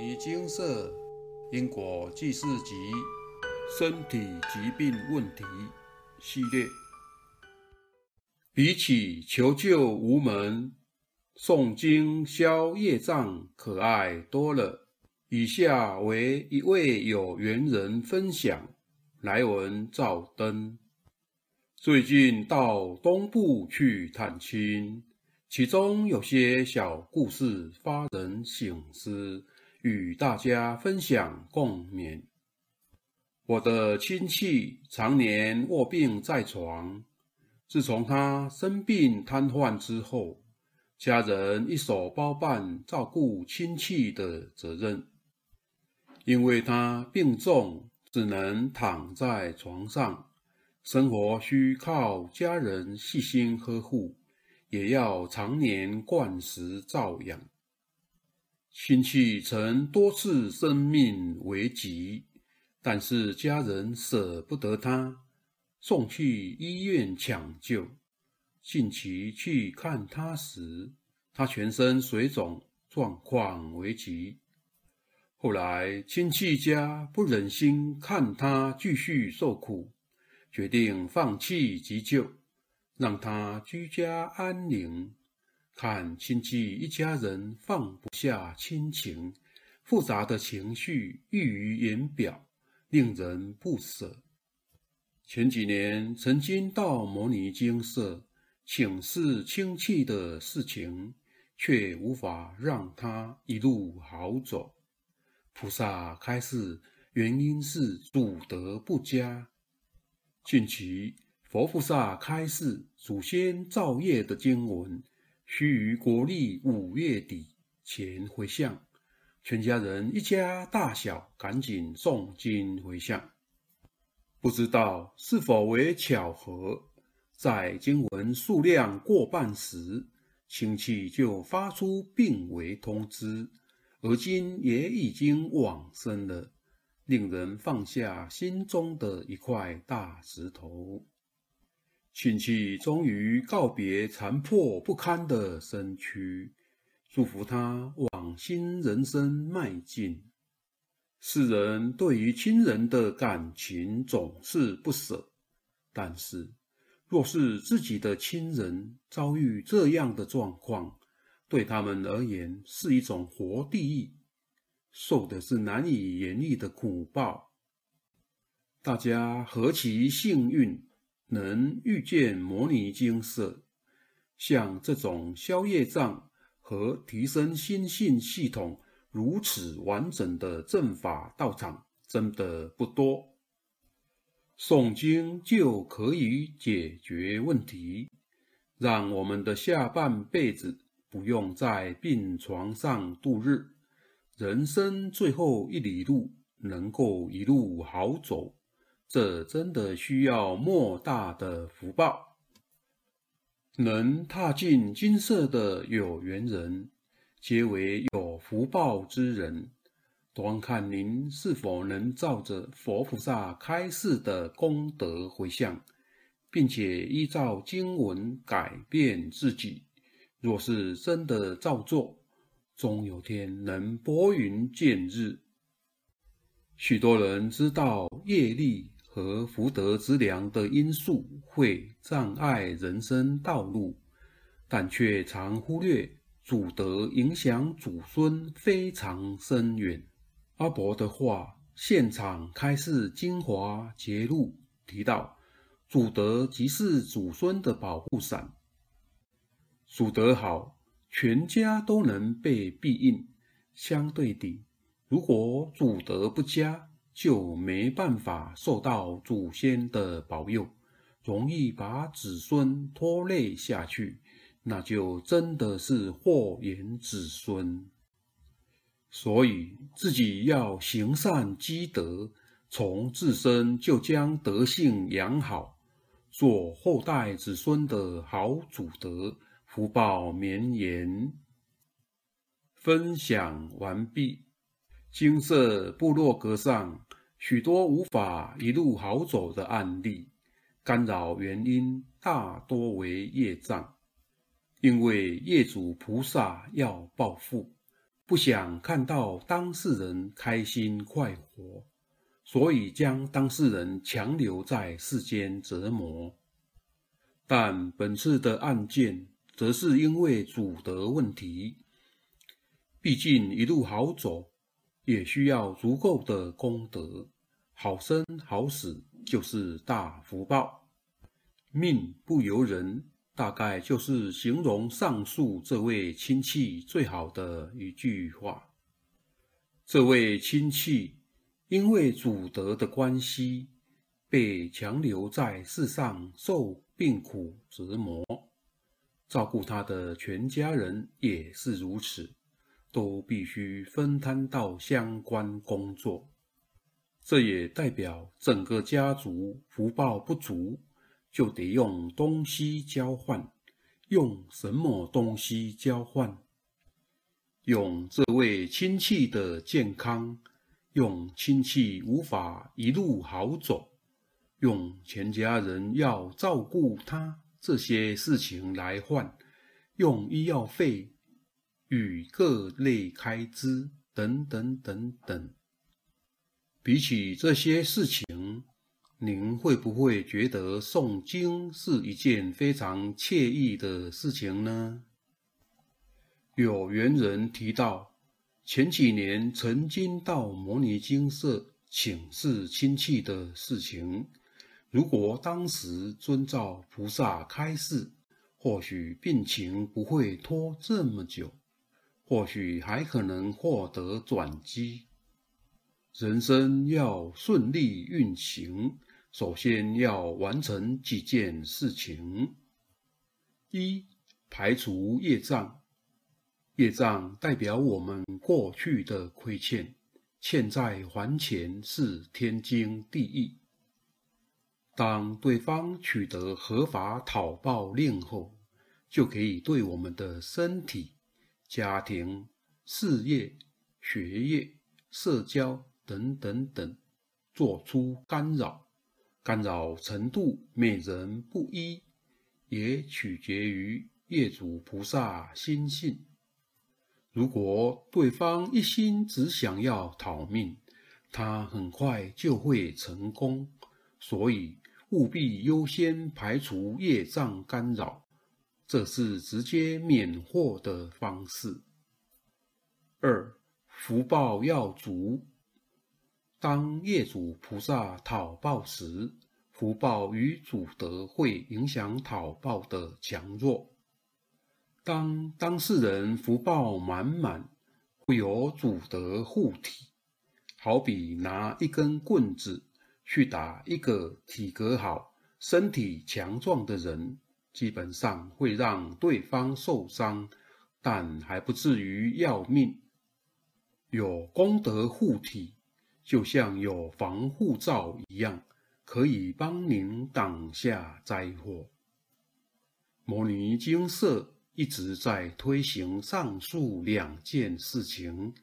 尼金色因果记事集身体疾病问题系列，比起求救无门，诵经消业障可爱多了。以下为一位有缘人分享来文照灯。最近到东部去探亲。其中有些小故事发人省思，与大家分享共勉。我的亲戚常年卧病在床，自从他生病瘫痪之后，家人一手包办照顾亲戚的责任。因为他病重，只能躺在床上，生活需靠家人细心呵护。也要常年灌食照养。亲戚曾多次生命危急，但是家人舍不得他，送去医院抢救。近期去看他时，他全身水肿，状况危急。后来亲戚家不忍心看他继续受苦，决定放弃急救。让他居家安宁，看亲戚一家人放不下亲情，复杂的情绪溢于言表，令人不舍。前几年曾经到摩尼精舍请示亲戚的事情，却无法让他一路好走。菩萨开示，原因是祖德不佳。近期。佛菩萨开示祖先造业的经文，须于国历五月底前回向。全家人一家大小赶紧诵经回向。不知道是否为巧合，在经文数量过半时，亲戚就发出病危通知，而今也已经往生了，令人放下心中的一块大石头。亲戚终于告别残破不堪的身躯，祝福他往新人生迈进。世人对于亲人的感情总是不舍，但是若是自己的亲人遭遇这样的状况，对他们而言是一种活地狱，受的是难以言喻的苦报。大家何其幸运！能遇见摩尼精舍，像这种消业障和提升心性系统如此完整的正法道场，真的不多。诵经就可以解决问题，让我们的下半辈子不用在病床上度日，人生最后一里路能够一路好走。这真的需要莫大的福报，能踏进金色的有缘人，皆为有福报之人。端看您是否能照着佛菩萨开示的功德回向，并且依照经文改变自己。若是真的照做，终有天能拨云见日。许多人知道业力。和福德之良的因素会障碍人生道路，但却常忽略祖德影响祖孙非常深远。阿伯的话现场开示精华节录提到，祖德即是祖孙的保护伞，祖德好，全家都能被庇应；相对地，如果祖德不佳，就没办法受到祖先的保佑，容易把子孙拖累下去，那就真的是祸延子孙。所以自己要行善积德，从自身就将德性养好，做后代子孙的好祖德，福报绵延。分享完毕，金色部落格上。许多无法一路好走的案例，干扰原因大多为业障，因为业主菩萨要报复，不想看到当事人开心快活，所以将当事人强留在世间折磨。但本次的案件，则是因为主德问题。毕竟一路好走，也需要足够的功德，好生好死就是大福报。命不由人，大概就是形容上述这位亲戚最好的一句话。这位亲戚因为祖德的关系，被强留在世上受病苦折磨，照顾他的全家人也是如此。都必须分摊到相关工作，这也代表整个家族福报不足，就得用东西交换。用什么东西交换？用这位亲戚的健康，用亲戚无法一路好走，用全家人要照顾他这些事情来换，用医药费。与各类开支等等等等，比起这些事情，您会不会觉得诵经是一件非常惬意的事情呢？有缘人提到，前几年曾经到摩尼经社请示亲戚的事情，如果当时遵照菩萨开示，或许病情不会拖这么久。或许还可能获得转机。人生要顺利运行，首先要完成几件事情：一、排除业障。业障代表我们过去的亏欠，欠债还钱是天经地义。当对方取得合法讨报令后，就可以对我们的身体。家庭、事业、学业、社交等等等，做出干扰，干扰程度每人不一，也取决于业主菩萨心性。如果对方一心只想要讨命，他很快就会成功。所以务必优先排除业障干扰。这是直接免祸的方式。二福报要足，当业主菩萨讨报时，福报与主德会影响讨报的强弱。当当事人福报满满，会有主德护体，好比拿一根棍子去打一个体格好、身体强壮的人。基本上会让对方受伤，但还不至于要命。有功德护体，就像有防护罩一样，可以帮您挡下灾祸。摩尼金色一直在推行上述两件事情，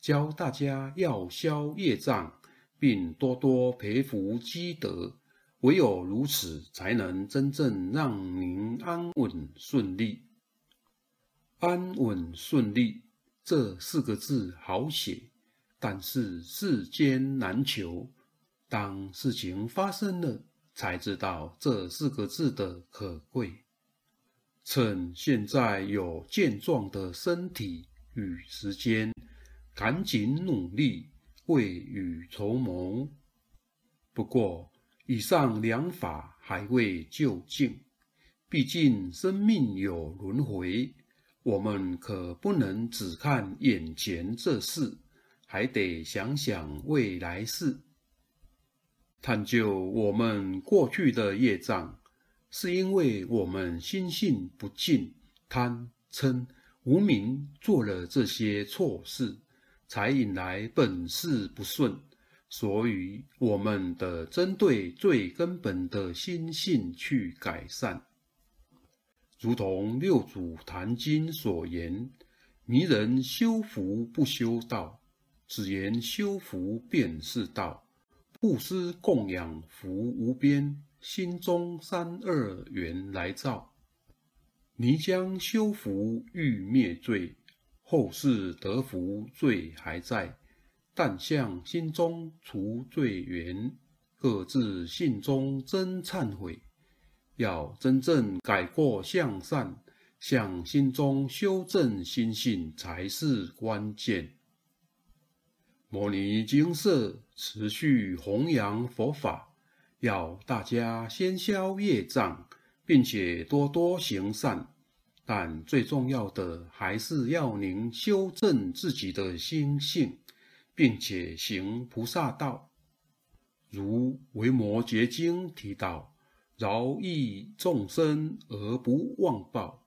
教大家要消业障，并多多培福积德。唯有如此，才能真正让您安稳顺利。安稳顺利这四个字好写，但是世间难求。当事情发生了，才知道这四个字的可贵。趁现在有健壮的身体与时间，赶紧努力，未雨绸缪。不过，以上两法还未就尽，毕竟生命有轮回，我们可不能只看眼前这事，还得想想未来事。探究我们过去的业障，是因为我们心性不净，贪嗔无明做了这些错事，才引来本事不顺。所以，我们得针对最根本的心性去改善。如同六祖坛经所言：“迷人修福不修道，只言修福便是道。布施供养福无边，心中三二缘来造。泥浆修福欲灭罪，后世得福罪还在，但向心中除罪缘，各自心中真忏悔。要真正改过向善，向心中修正心性才是关键。摩尼精舍持续弘扬佛法，要大家先消业障，并且多多行善。但最重要的还是要您修正自己的心性，并且行菩萨道。如《维摩诘经》提到。饶益众生而不忘报，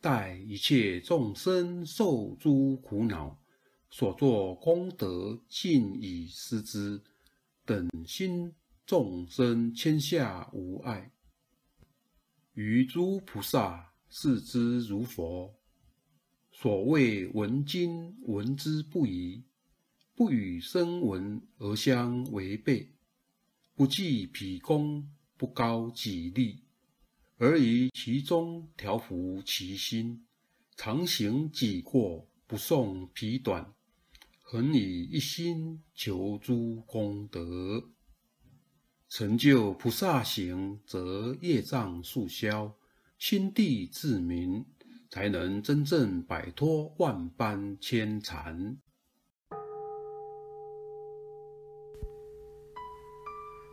待一切众生受诸苦恼，所作功德尽以施之，等心众生天下无碍。于诸菩萨视之如佛。所谓闻经闻之不疑，不与声闻而相违背，不计彼功。不高己利，而于其中调伏其心，常行己过，不送彼短，恒以一心求诸功德，成就菩萨行，则业障速消，心地自明，才能真正摆脱万般牵缠。